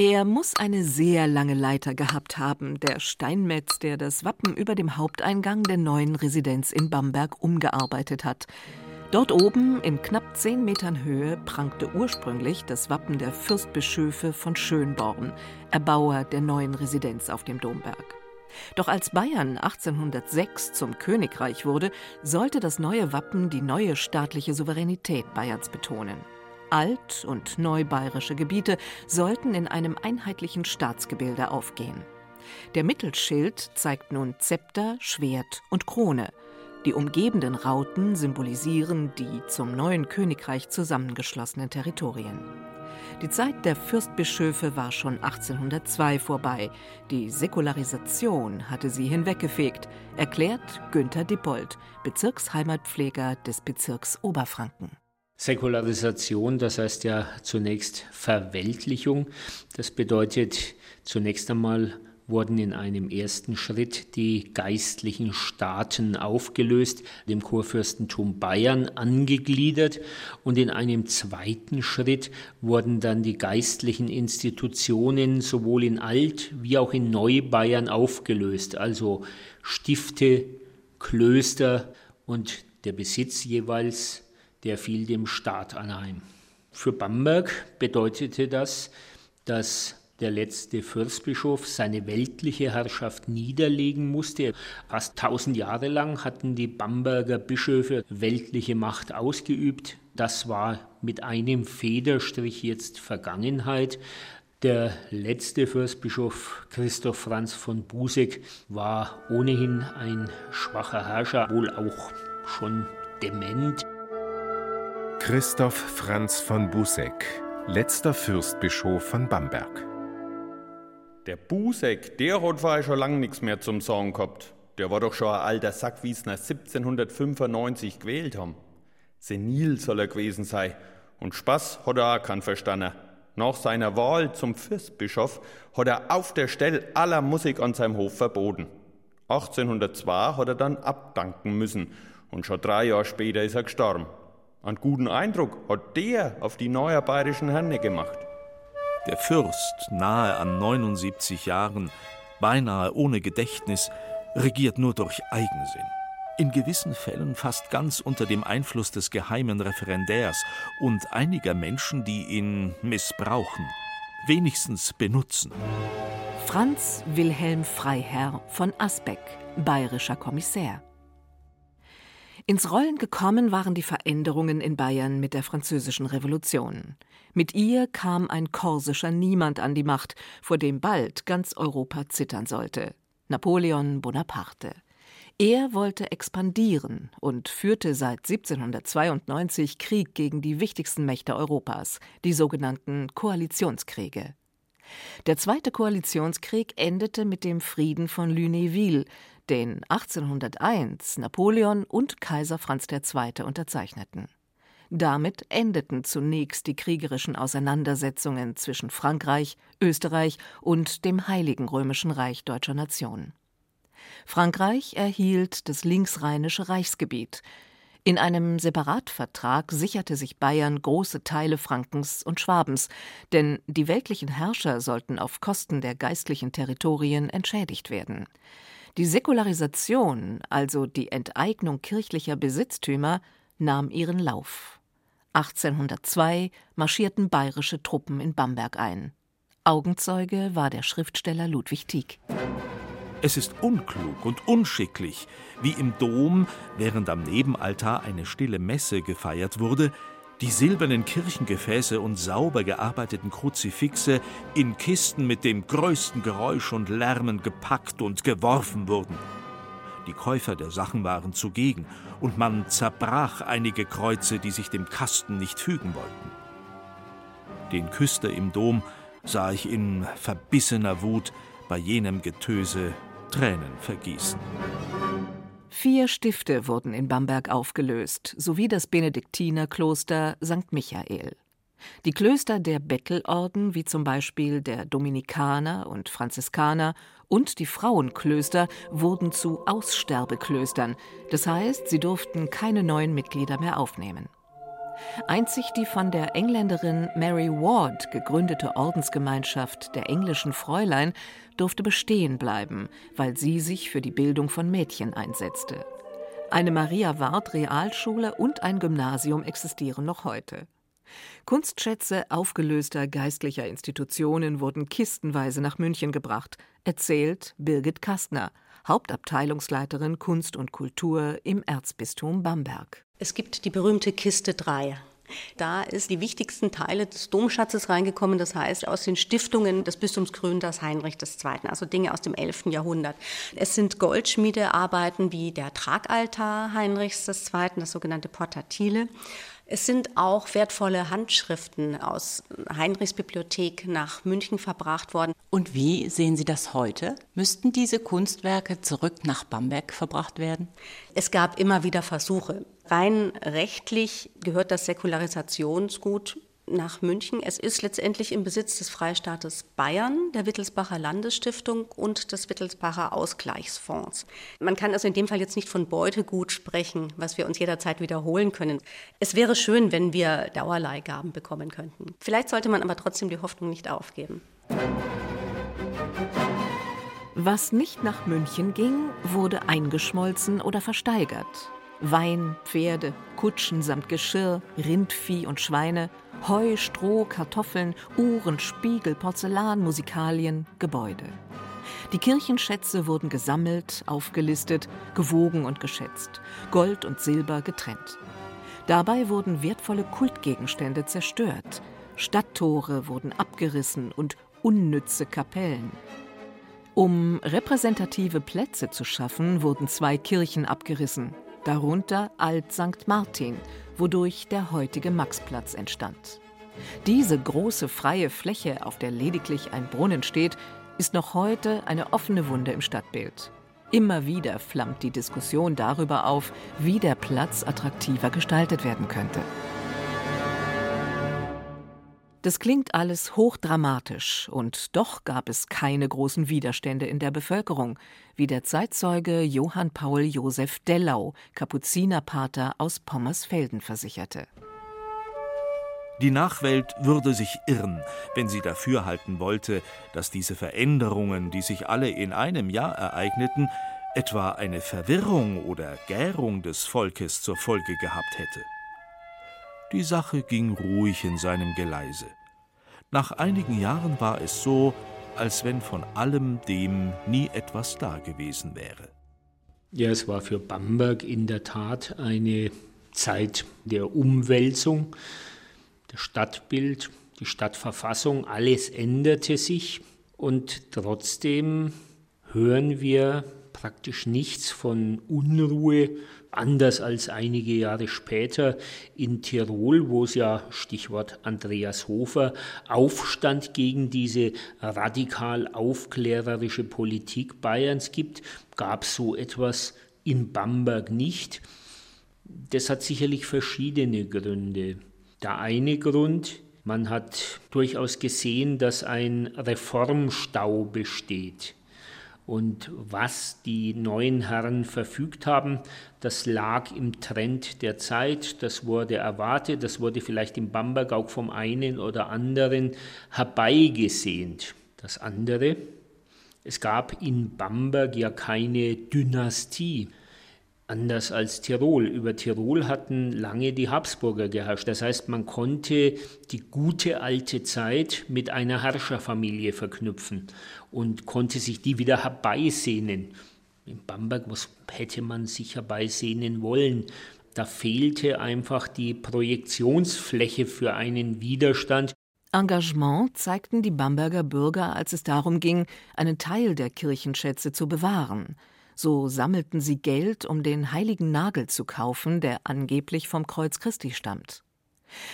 Er muss eine sehr lange Leiter gehabt haben, der Steinmetz, der das Wappen über dem Haupteingang der neuen Residenz in Bamberg umgearbeitet hat. Dort oben, in knapp zehn Metern Höhe, prangte ursprünglich das Wappen der Fürstbischöfe von Schönborn, Erbauer der neuen Residenz auf dem Domberg. Doch als Bayern 1806 zum Königreich wurde, sollte das neue Wappen die neue staatliche Souveränität Bayerns betonen. Alt- und neubayerische Gebiete sollten in einem einheitlichen Staatsgebilde aufgehen. Der Mittelschild zeigt nun Zepter, Schwert und Krone. Die umgebenden Rauten symbolisieren die zum neuen Königreich zusammengeschlossenen Territorien. Die Zeit der Fürstbischöfe war schon 1802 vorbei. Die Säkularisation hatte sie hinweggefegt, erklärt Günther Dippold, Bezirksheimatpfleger des Bezirks Oberfranken. Säkularisation, das heißt ja zunächst Verweltlichung. Das bedeutet zunächst einmal wurden in einem ersten Schritt die geistlichen Staaten aufgelöst, dem Kurfürstentum Bayern angegliedert und in einem zweiten Schritt wurden dann die geistlichen Institutionen sowohl in Alt wie auch in Neubayern aufgelöst, also Stifte, Klöster und der Besitz jeweils der fiel dem Staat anheim. Für Bamberg bedeutete das, dass der letzte Fürstbischof seine weltliche Herrschaft niederlegen musste. Fast tausend Jahre lang hatten die Bamberger Bischöfe weltliche Macht ausgeübt. Das war mit einem Federstrich jetzt Vergangenheit. Der letzte Fürstbischof Christoph Franz von Buseck war ohnehin ein schwacher Herrscher, wohl auch schon dement. Christoph Franz von Busseck, letzter Fürstbischof von Bamberg. Der Busseck, der hat war schon lange nichts mehr zum Sagen gehabt. Der war doch schon ein alter Sack, wie es nach 1795 gewählt haben. Senil soll er gewesen sein. Und Spaß hat er auch keinen verstanden. Nach seiner Wahl zum Fürstbischof hat er auf der Stelle aller Musik an seinem Hof verboten. 1802 hat er dann abdanken müssen und schon drei Jahre später ist er gestorben. Einen guten Eindruck hat der auf die neue bayerischen Herne gemacht. Der Fürst, nahe an 79 Jahren, beinahe ohne Gedächtnis, regiert nur durch Eigensinn. In gewissen Fällen fast ganz unter dem Einfluss des geheimen Referendärs und einiger Menschen, die ihn missbrauchen, wenigstens benutzen. Franz Wilhelm Freiherr von Asbeck, bayerischer Kommissär. Ins Rollen gekommen waren die Veränderungen in Bayern mit der Französischen Revolution. Mit ihr kam ein korsischer Niemand an die Macht, vor dem bald ganz Europa zittern sollte. Napoleon Bonaparte. Er wollte expandieren und führte seit 1792 Krieg gegen die wichtigsten Mächte Europas, die sogenannten Koalitionskriege. Der zweite Koalitionskrieg endete mit dem Frieden von Lunéville, den 1801 Napoleon und Kaiser Franz II. unterzeichneten. Damit endeten zunächst die kriegerischen Auseinandersetzungen zwischen Frankreich, Österreich und dem Heiligen Römischen Reich Deutscher Nation. Frankreich erhielt das linksrheinische Reichsgebiet. In einem Separatvertrag sicherte sich Bayern große Teile Frankens und Schwabens, denn die weltlichen Herrscher sollten auf Kosten der geistlichen Territorien entschädigt werden. Die Säkularisation, also die Enteignung kirchlicher Besitztümer, nahm ihren Lauf. 1802 marschierten bayerische Truppen in Bamberg ein. Augenzeuge war der Schriftsteller Ludwig Tieck. Es ist unklug und unschicklich, wie im Dom, während am Nebenaltar eine stille Messe gefeiert wurde, die silbernen Kirchengefäße und sauber gearbeiteten Kruzifixe in Kisten mit dem größten Geräusch und Lärmen gepackt und geworfen wurden. Die Käufer der Sachen waren zugegen, und man zerbrach einige Kreuze, die sich dem Kasten nicht fügen wollten. Den Küster im Dom sah ich in verbissener Wut bei jenem Getöse Tränen vergießen. Vier Stifte wurden in Bamberg aufgelöst, sowie das Benediktinerkloster St. Michael. Die Klöster der Bettelorden, wie zum Beispiel der Dominikaner und Franziskaner, und die Frauenklöster wurden zu Aussterbeklöstern, das heißt, sie durften keine neuen Mitglieder mehr aufnehmen. Einzig die von der Engländerin Mary Ward gegründete Ordensgemeinschaft der englischen Fräulein durfte bestehen bleiben, weil sie sich für die Bildung von Mädchen einsetzte. Eine Maria Ward Realschule und ein Gymnasium existieren noch heute. Kunstschätze aufgelöster geistlicher Institutionen wurden kistenweise nach München gebracht, erzählt Birgit Kastner, Hauptabteilungsleiterin Kunst und Kultur im Erzbistum Bamberg. Es gibt die berühmte Kiste 3. Da ist die wichtigsten Teile des Domschatzes reingekommen, das heißt aus den Stiftungen des Bistums Gründers Heinrich II., also Dinge aus dem 11. Jahrhundert. Es sind Goldschmiedearbeiten wie der Tragaltar Heinrichs II., das sogenannte Portatile. Es sind auch wertvolle Handschriften aus Heinrichs Bibliothek nach München verbracht worden. Und wie sehen Sie das heute? Müssten diese Kunstwerke zurück nach Bamberg verbracht werden? Es gab immer wieder Versuche. Rein rechtlich gehört das Säkularisationsgut nach München. Es ist letztendlich im Besitz des Freistaates Bayern, der Wittelsbacher Landesstiftung und des Wittelsbacher Ausgleichsfonds. Man kann also in dem Fall jetzt nicht von Beutegut sprechen, was wir uns jederzeit wiederholen können. Es wäre schön, wenn wir Dauerleihgaben bekommen könnten. Vielleicht sollte man aber trotzdem die Hoffnung nicht aufgeben. Was nicht nach München ging, wurde eingeschmolzen oder versteigert. Wein, Pferde, Kutschen samt Geschirr, Rindvieh und Schweine, Heu, Stroh, Kartoffeln, Uhren, Spiegel, Porzellan, Musikalien, Gebäude. Die Kirchenschätze wurden gesammelt, aufgelistet, gewogen und geschätzt, Gold und Silber getrennt. Dabei wurden wertvolle Kultgegenstände zerstört, Stadttore wurden abgerissen und unnütze Kapellen. Um repräsentative Plätze zu schaffen, wurden zwei Kirchen abgerissen, darunter Alt St. Martin, wodurch der heutige Maxplatz entstand. Diese große freie Fläche, auf der lediglich ein Brunnen steht, ist noch heute eine offene Wunde im Stadtbild. Immer wieder flammt die Diskussion darüber auf, wie der Platz attraktiver gestaltet werden könnte. Das klingt alles hochdramatisch, und doch gab es keine großen Widerstände in der Bevölkerung, wie der Zeitzeuge Johann Paul Josef Dellau, Kapuzinerpater aus Pommersfelden, versicherte. Die Nachwelt würde sich irren, wenn sie dafür halten wollte, dass diese Veränderungen, die sich alle in einem Jahr ereigneten, etwa eine Verwirrung oder Gärung des Volkes zur Folge gehabt hätte. Die Sache ging ruhig in seinem Geleise. Nach einigen Jahren war es so, als wenn von allem dem nie etwas da gewesen wäre. Ja, es war für Bamberg in der Tat eine Zeit der Umwälzung, das Stadtbild, die Stadtverfassung, alles änderte sich und trotzdem hören wir praktisch nichts von Unruhe, anders als einige Jahre später in Tirol, wo es ja, Stichwort Andreas Hofer, Aufstand gegen diese radikal aufklärerische Politik Bayerns gibt, gab es so etwas in Bamberg nicht. Das hat sicherlich verschiedene Gründe. Der eine Grund, man hat durchaus gesehen, dass ein Reformstau besteht. Und was die neuen Herren verfügt haben, das lag im Trend der Zeit, das wurde erwartet, das wurde vielleicht im Bamberg auch vom einen oder anderen herbeigesehnt. Das andere, es gab in Bamberg ja keine Dynastie. Anders als Tirol. Über Tirol hatten lange die Habsburger geherrscht. Das heißt, man konnte die gute alte Zeit mit einer Herrscherfamilie verknüpfen und konnte sich die wieder herbeisehnen. In Bamberg was hätte man sich herbeisehnen wollen. Da fehlte einfach die Projektionsfläche für einen Widerstand. Engagement zeigten die Bamberger Bürger, als es darum ging, einen Teil der Kirchenschätze zu bewahren. So sammelten sie Geld, um den heiligen Nagel zu kaufen, der angeblich vom Kreuz Christi stammt.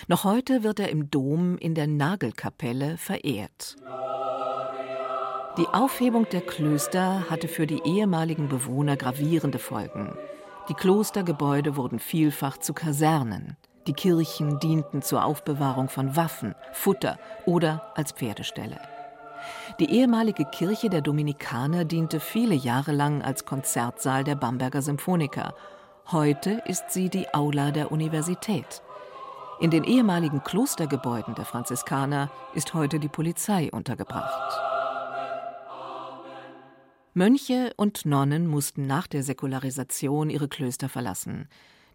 Noch heute wird er im Dom in der Nagelkapelle verehrt. Die Aufhebung der Klöster hatte für die ehemaligen Bewohner gravierende Folgen. Die Klostergebäude wurden vielfach zu Kasernen. Die Kirchen dienten zur Aufbewahrung von Waffen, Futter oder als Pferdeställe. Die ehemalige Kirche der Dominikaner diente viele Jahre lang als Konzertsaal der Bamberger Symphoniker. Heute ist sie die Aula der Universität. In den ehemaligen Klostergebäuden der Franziskaner ist heute die Polizei untergebracht. Mönche und Nonnen mussten nach der Säkularisation ihre Klöster verlassen.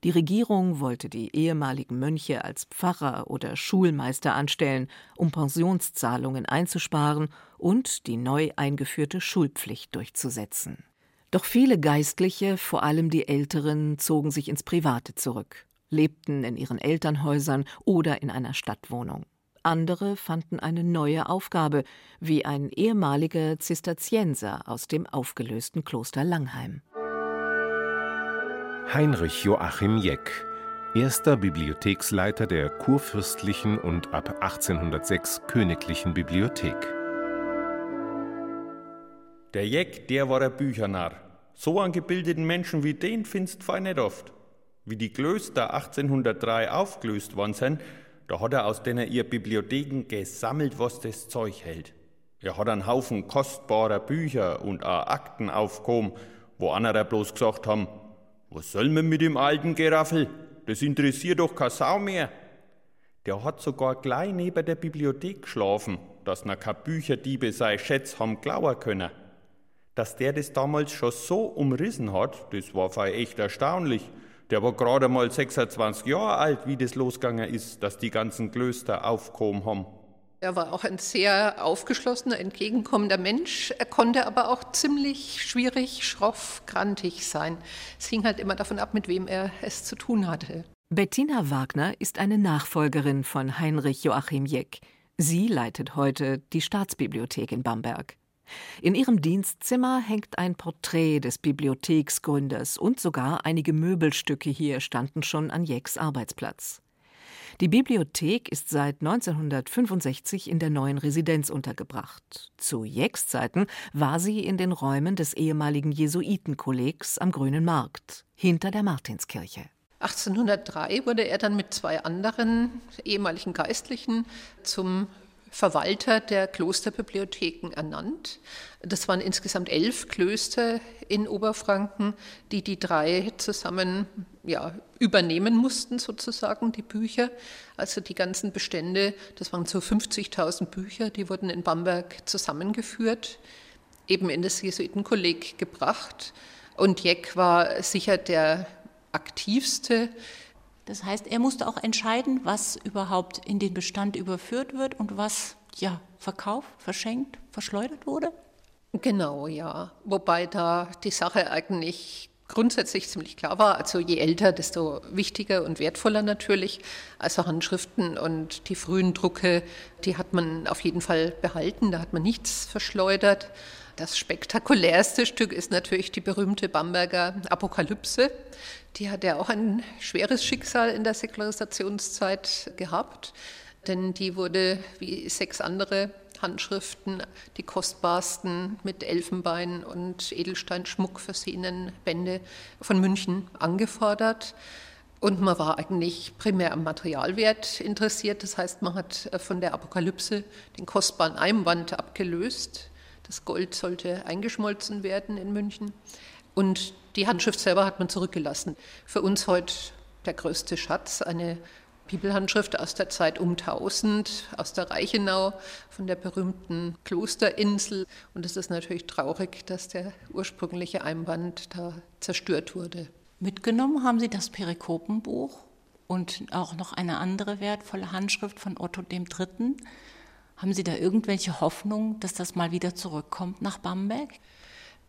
Die Regierung wollte die ehemaligen Mönche als Pfarrer oder Schulmeister anstellen, um Pensionszahlungen einzusparen und die neu eingeführte Schulpflicht durchzusetzen. Doch viele Geistliche, vor allem die Älteren, zogen sich ins Private zurück, lebten in ihren Elternhäusern oder in einer Stadtwohnung. Andere fanden eine neue Aufgabe, wie ein ehemaliger Zisterzienser aus dem aufgelösten Kloster Langheim. Heinrich Joachim Jeck, erster Bibliotheksleiter der kurfürstlichen und ab 1806 königlichen Bibliothek. Der Jeck, der war ein Büchernarr. So einen gebildeten Menschen wie den findest du nicht oft. Wie die Klöster 1803 aufgelöst worden sind, da hat er aus denen ihr Bibliotheken gesammelt, was das Zeug hält. Er hat einen Haufen kostbarer Bücher und auch Akten aufgehoben, wo andere bloß gesagt haben, was soll man mit dem alten Geraffel? Das interessiert doch keine Sau mehr. Der hat sogar gleich neben der Bibliothek geschlafen, dass na keine Bücherdiebe sei Schätz haben glauben können. Dass der das damals schon so umrissen hat, das war für echt erstaunlich. Der war gerade mal 26 Jahre alt, wie das losgegangen ist, dass die ganzen Klöster aufgekommen haben. Er war auch ein sehr aufgeschlossener, entgegenkommender Mensch. Er konnte aber auch ziemlich schwierig, schroff, grantig sein. Es hing halt immer davon ab, mit wem er es zu tun hatte. Bettina Wagner ist eine Nachfolgerin von Heinrich Joachim Jeck. Sie leitet heute die Staatsbibliothek in Bamberg. In ihrem Dienstzimmer hängt ein Porträt des Bibliotheksgründers und sogar einige Möbelstücke hier standen schon an Jecks Arbeitsplatz. Die Bibliothek ist seit 1965 in der neuen Residenz untergebracht. Zu Jecks Zeiten war sie in den Räumen des ehemaligen Jesuitenkollegs am Grünen Markt, hinter der Martinskirche. 1803 wurde er dann mit zwei anderen ehemaligen Geistlichen zum Verwalter der Klosterbibliotheken ernannt. Das waren insgesamt elf Klöster in Oberfranken, die die drei zusammen ja, übernehmen mussten, sozusagen, die Bücher. Also die ganzen Bestände, das waren so 50.000 Bücher, die wurden in Bamberg zusammengeführt, eben in das Jesuitenkolleg gebracht. Und Jeck war sicher der aktivste das heißt, er musste auch entscheiden, was überhaupt in den Bestand überführt wird und was ja verkauft, verschenkt, verschleudert wurde. Genau, ja. Wobei da die Sache eigentlich grundsätzlich ziemlich klar war. Also je älter, desto wichtiger und wertvoller natürlich. Also Handschriften und die frühen Drucke, die hat man auf jeden Fall behalten, da hat man nichts verschleudert. Das spektakulärste Stück ist natürlich die berühmte Bamberger Apokalypse. Die hat ja auch ein schweres Schicksal in der Säkularisationszeit gehabt, denn die wurde wie sechs andere Handschriften, die kostbarsten mit Elfenbein und Edelsteinschmuck versehenen Bände von München angefordert. Und man war eigentlich primär am Materialwert interessiert. Das heißt, man hat von der Apokalypse den kostbaren Einband abgelöst. Das Gold sollte eingeschmolzen werden in München. Und die Handschrift selber hat man zurückgelassen. Für uns heute der größte Schatz, eine Bibelhandschrift aus der Zeit um 1000, aus der Reichenau, von der berühmten Klosterinsel. Und es ist natürlich traurig, dass der ursprüngliche Einband da zerstört wurde. Mitgenommen haben Sie das Perikopenbuch und auch noch eine andere wertvolle Handschrift von Otto III. Haben Sie da irgendwelche Hoffnung, dass das mal wieder zurückkommt nach Bamberg?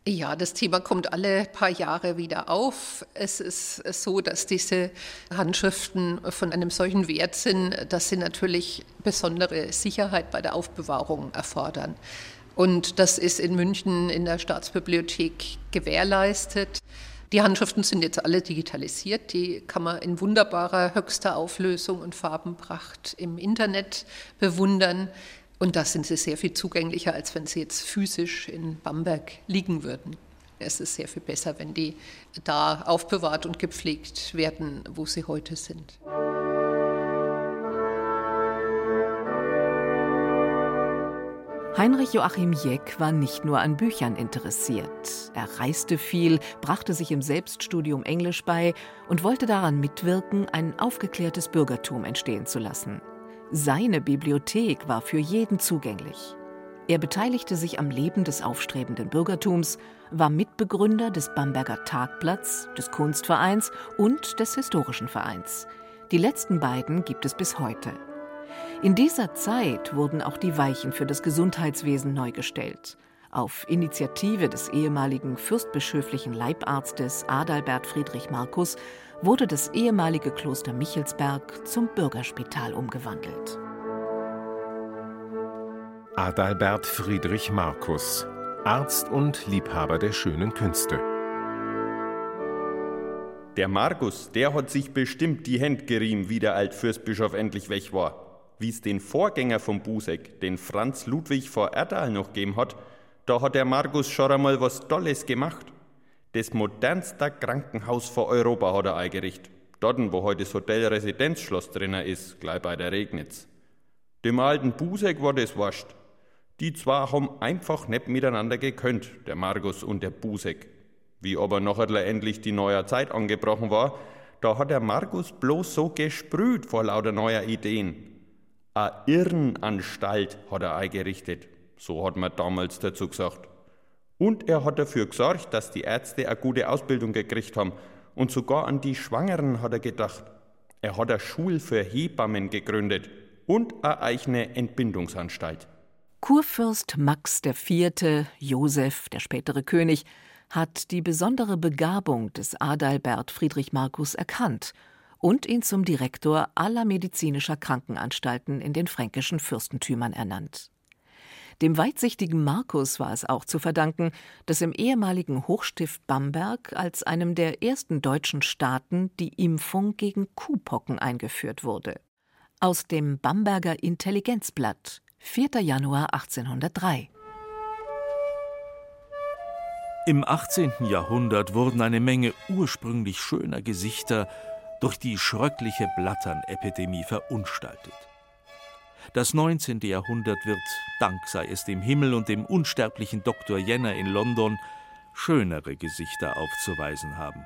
Ja, das Thema kommt alle paar Jahre wieder auf. Es ist so, dass diese Handschriften von einem solchen Wert sind, dass sie natürlich besondere Sicherheit bei der Aufbewahrung erfordern. Und das ist in München in der Staatsbibliothek gewährleistet. Die Handschriften sind jetzt alle digitalisiert. Die kann man in wunderbarer höchster Auflösung und Farbenpracht im Internet bewundern. Und da sind sie sehr viel zugänglicher, als wenn sie jetzt physisch in Bamberg liegen würden. Es ist sehr viel besser, wenn die da aufbewahrt und gepflegt werden, wo sie heute sind. Heinrich Joachim Jeck war nicht nur an Büchern interessiert. Er reiste viel, brachte sich im Selbststudium Englisch bei und wollte daran mitwirken, ein aufgeklärtes Bürgertum entstehen zu lassen. Seine Bibliothek war für jeden zugänglich. Er beteiligte sich am Leben des aufstrebenden Bürgertums, war Mitbegründer des Bamberger Tagblatts, des Kunstvereins und des Historischen Vereins. Die letzten beiden gibt es bis heute. In dieser Zeit wurden auch die Weichen für das Gesundheitswesen neu gestellt. Auf Initiative des ehemaligen fürstbischöflichen Leibarztes Adalbert Friedrich Markus wurde das ehemalige Kloster Michelsberg zum Bürgerspital umgewandelt. Adalbert Friedrich Markus, Arzt und Liebhaber der schönen Künste. Der Markus, der hat sich bestimmt die Hände gerieben, wie der Altfürstbischof endlich weg war wie es den Vorgänger vom Busek, den Franz Ludwig vor Erdal noch gegeben hat, da hat der Markus schon einmal was Tolles gemacht. Das modernste Krankenhaus vor Europa hat er eingerichtet. Dort, wo heute das Hotel Residenzschloss drinnen ist, gleich bei der Regnitz. Dem alten Busek war das wurscht. Die zwei haben einfach nicht miteinander gekönnt, der Markus und der Busek. Wie aber nachher endlich die neue Zeit angebrochen war, da hat der Markus bloß so gesprüht vor lauter neuer Ideen. A Irrenanstalt hat er eingerichtet, so hat man damals dazu gesagt. Und er hat dafür gesorgt, dass die Ärzte eine gute Ausbildung gekriegt haben. Und sogar an die Schwangeren hat er gedacht. Er hat eine Schule für Hebammen gegründet und eine eigene Entbindungsanstalt. Kurfürst Max IV., Josef, der spätere König, hat die besondere Begabung des Adalbert Friedrich Markus erkannt und ihn zum Direktor aller medizinischer Krankenanstalten in den fränkischen Fürstentümern ernannt. Dem weitsichtigen Markus war es auch zu verdanken, dass im ehemaligen Hochstift Bamberg als einem der ersten deutschen Staaten die Impfung gegen Kuhpocken eingeführt wurde. Aus dem Bamberger Intelligenzblatt, 4. Januar 1803. Im 18. Jahrhundert wurden eine Menge ursprünglich schöner Gesichter durch die schröckliche Blatternepidemie verunstaltet. Das 19. Jahrhundert wird, Dank sei es dem Himmel und dem unsterblichen Dr. Jenner in London, schönere Gesichter aufzuweisen haben.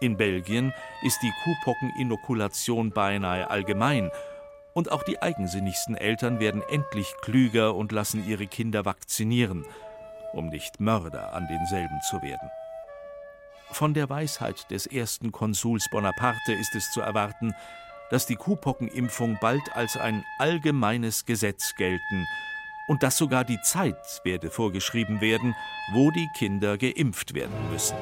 In Belgien ist die Kuhpockeninokulation beinahe allgemein und auch die eigensinnigsten Eltern werden endlich klüger und lassen ihre Kinder vakzinieren, um nicht Mörder an denselben zu werden. Von der Weisheit des ersten Konsuls Bonaparte ist es zu erwarten, dass die Kuhpockenimpfung bald als ein allgemeines Gesetz gelten und dass sogar die Zeit werde vorgeschrieben werden, wo die Kinder geimpft werden müssen.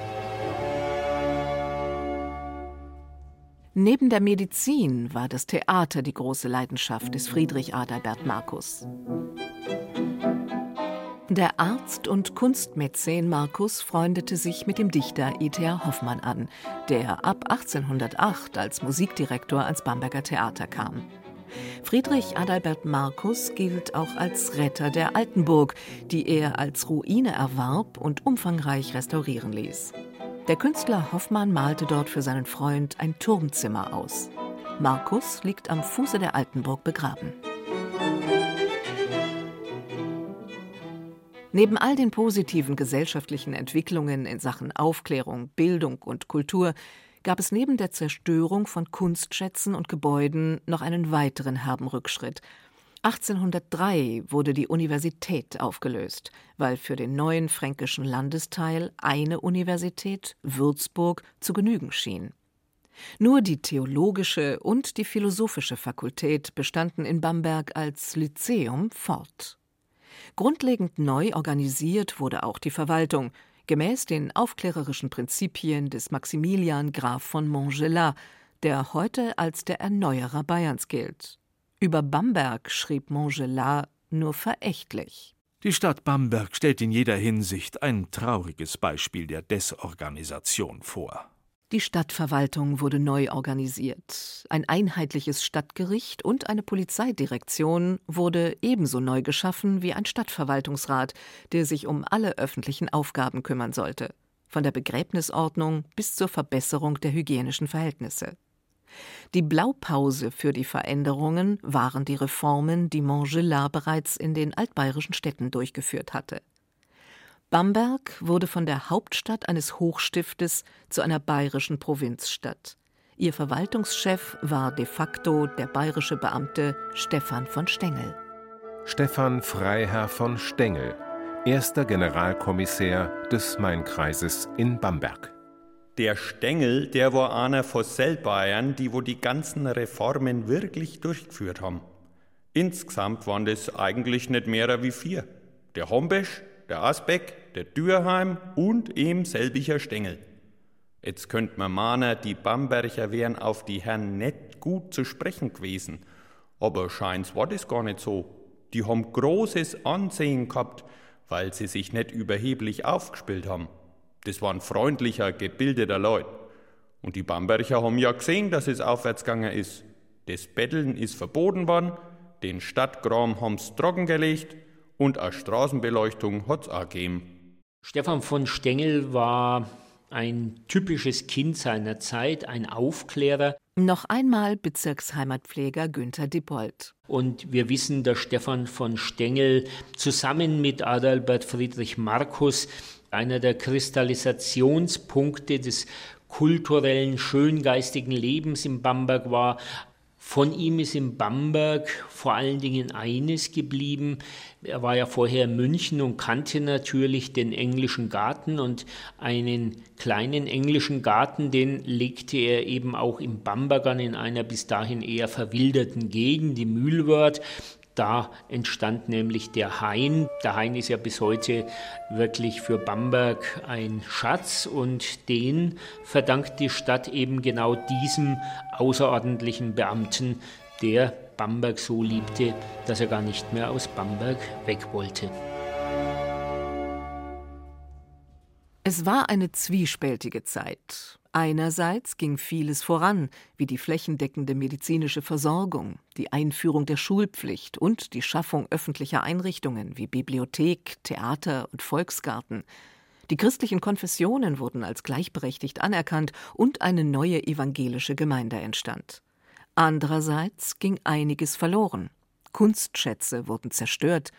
Neben der Medizin war das Theater die große Leidenschaft des Friedrich Adalbert Markus. Der Arzt und Kunstmäzen Markus freundete sich mit dem Dichter E.T.A. Hoffmann an, der ab 1808 als Musikdirektor ans Bamberger Theater kam. Friedrich Adalbert Markus gilt auch als Retter der Altenburg, die er als Ruine erwarb und umfangreich restaurieren ließ. Der Künstler Hoffmann malte dort für seinen Freund ein Turmzimmer aus. Markus liegt am Fuße der Altenburg begraben. Neben all den positiven gesellschaftlichen Entwicklungen in Sachen Aufklärung, Bildung und Kultur gab es neben der Zerstörung von Kunstschätzen und Gebäuden noch einen weiteren herben Rückschritt. 1803 wurde die Universität aufgelöst, weil für den neuen fränkischen Landesteil eine Universität, Würzburg, zu genügen schien. Nur die theologische und die philosophische Fakultät bestanden in Bamberg als Lyzeum fort. Grundlegend neu organisiert wurde auch die Verwaltung, gemäß den aufklärerischen Prinzipien des Maximilian Graf von Montgelat, der heute als der Erneuerer Bayerns gilt. Über Bamberg schrieb Montgelat nur verächtlich. Die Stadt Bamberg stellt in jeder Hinsicht ein trauriges Beispiel der Desorganisation vor. Die Stadtverwaltung wurde neu organisiert. Ein einheitliches Stadtgericht und eine Polizeidirektion wurde ebenso neu geschaffen wie ein Stadtverwaltungsrat, der sich um alle öffentlichen Aufgaben kümmern sollte, von der Begräbnisordnung bis zur Verbesserung der hygienischen Verhältnisse. Die Blaupause für die Veränderungen waren die Reformen, die Montgelas bereits in den altbayerischen Städten durchgeführt hatte. Bamberg wurde von der Hauptstadt eines Hochstiftes zu einer bayerischen Provinzstadt. Ihr Verwaltungschef war de facto der bayerische Beamte Stefan von Stengel. Stefan Freiherr von Stengel, erster Generalkommissär des Mainkreises in Bamberg. Der Stengel, der war einer von Sellbayern, die wo die ganzen Reformen wirklich durchgeführt haben. Insgesamt waren das eigentlich nicht mehr wie vier. Der Hombesch, der Asbeck, der Dürheim und eben selbiger Stengel. Jetzt könnte man mahnen, die Bamberger wären auf die Herren nicht gut zu sprechen gewesen. Aber scheint's war das gar nicht so. Die haben großes Ansehen gehabt, weil sie sich nicht überheblich aufgespielt haben. Das waren freundlicher, gebildeter Leute. Und die Bamberger haben ja gesehen, dass es aufwärts gegangen ist. Das Betteln ist verboten worden, den Stadtkram haben's trockengelegt und eine Straßenbeleuchtung hat's auch gegeben. Stefan von Stengel war ein typisches Kind seiner Zeit, ein Aufklärer. Noch einmal Bezirksheimatpfleger Günther Dippold. Und wir wissen, dass Stefan von Stengel zusammen mit Adalbert Friedrich Markus einer der Kristallisationspunkte des kulturellen, schöngeistigen Lebens in Bamberg war. Von ihm ist in Bamberg vor allen Dingen eines geblieben. Er war ja vorher in München und kannte natürlich den englischen Garten und einen kleinen englischen Garten, den legte er eben auch in Bamberg an, in einer bis dahin eher verwilderten Gegend, die Mühlwörth. Da entstand nämlich der Hain. Der Hain ist ja bis heute wirklich für Bamberg ein Schatz und den verdankt die Stadt eben genau diesem außerordentlichen Beamten, der Bamberg so liebte, dass er gar nicht mehr aus Bamberg weg wollte. Es war eine zwiespältige Zeit. Einerseits ging vieles voran, wie die flächendeckende medizinische Versorgung, die Einführung der Schulpflicht und die Schaffung öffentlicher Einrichtungen wie Bibliothek, Theater und Volksgarten. Die christlichen Konfessionen wurden als gleichberechtigt anerkannt und eine neue evangelische Gemeinde entstand. Andererseits ging einiges verloren. Kunstschätze wurden zerstört.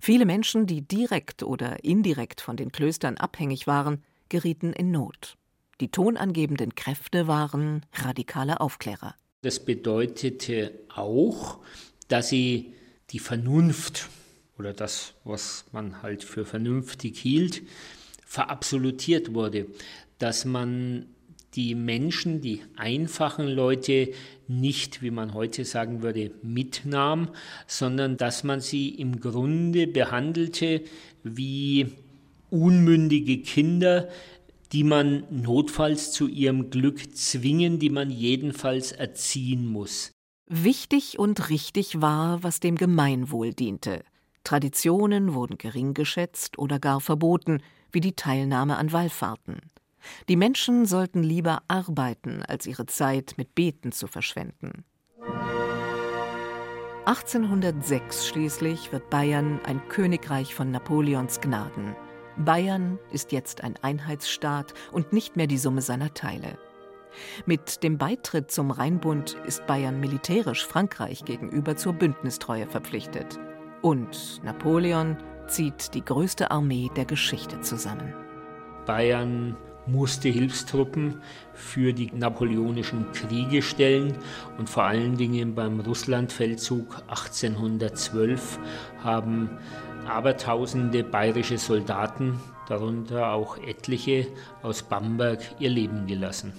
Viele Menschen, die direkt oder indirekt von den Klöstern abhängig waren, gerieten in Not. Die tonangebenden Kräfte waren radikale Aufklärer. Das bedeutete auch, dass sie die Vernunft oder das, was man halt für vernünftig hielt, verabsolutiert wurde, dass man die Menschen, die einfachen Leute nicht, wie man heute sagen würde, mitnahm, sondern dass man sie im Grunde behandelte wie unmündige Kinder, die man notfalls zu ihrem Glück zwingen, die man jedenfalls erziehen muss. Wichtig und richtig war, was dem Gemeinwohl diente. Traditionen wurden gering geschätzt oder gar verboten, wie die Teilnahme an Wallfahrten. Die Menschen sollten lieber arbeiten, als ihre Zeit mit Beten zu verschwenden. 1806 schließlich wird Bayern ein Königreich von Napoleons Gnaden. Bayern ist jetzt ein Einheitsstaat und nicht mehr die Summe seiner Teile. Mit dem Beitritt zum Rheinbund ist Bayern militärisch Frankreich gegenüber zur Bündnistreue verpflichtet. Und Napoleon zieht die größte Armee der Geschichte zusammen. Bayern musste Hilfstruppen für die napoleonischen Kriege stellen und vor allen Dingen beim Russlandfeldzug 1812 haben abertausende bayerische Soldaten, darunter auch etliche aus Bamberg, ihr Leben gelassen.